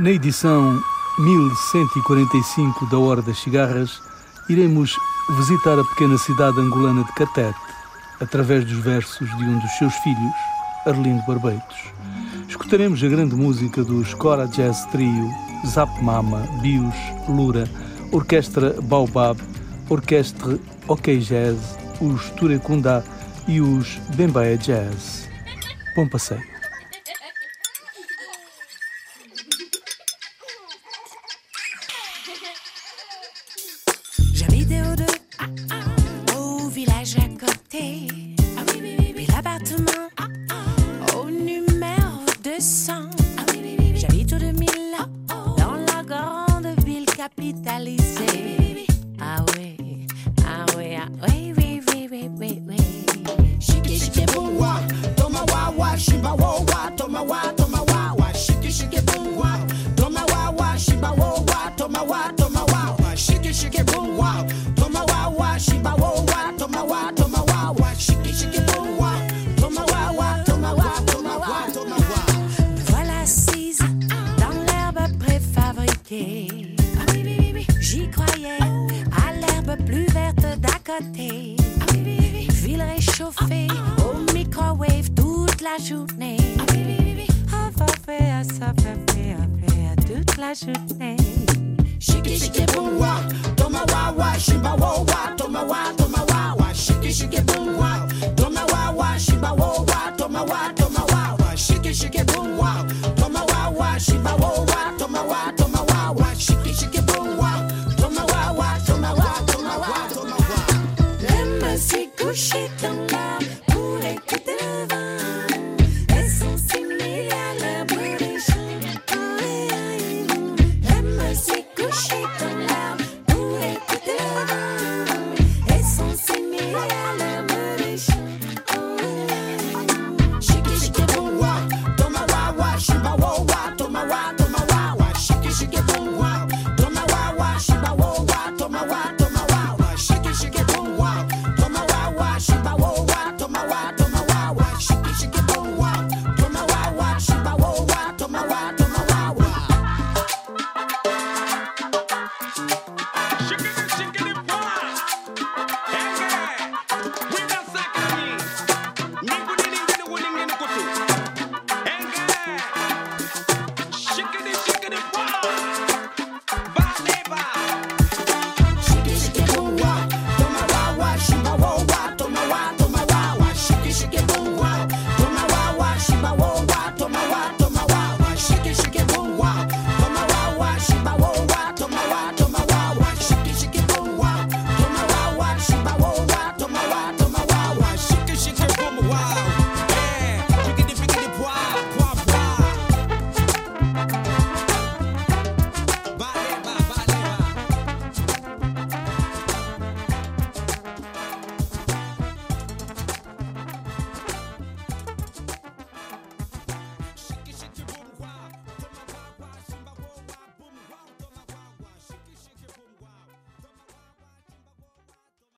Na edição 1145 da Hora das Cigarras, iremos visitar a pequena cidade angolana de Catete, através dos versos de um dos seus filhos, Arlindo Barbeitos. Escutaremos a grande música dos Cora Jazz Trio, Zap Mama, Bios, Lura, Orquestra Baobab, Orquestra OK Jazz, os Turecunda e os Bembaia Jazz. Bom passeio. J'habitais au deux, ah, ah, au village à côté. Ah oui, oui, l'appartement ah, au numéro 200. J'habite au 2000 dans la grande ville capitale J'y croyais à l'herbe plus verte d'à côté. Ville réchauffée au microwave toute la journée. Ah, ah, ah, toute la journée. Shiki. Couché dans l'herbe pour écouter le vent.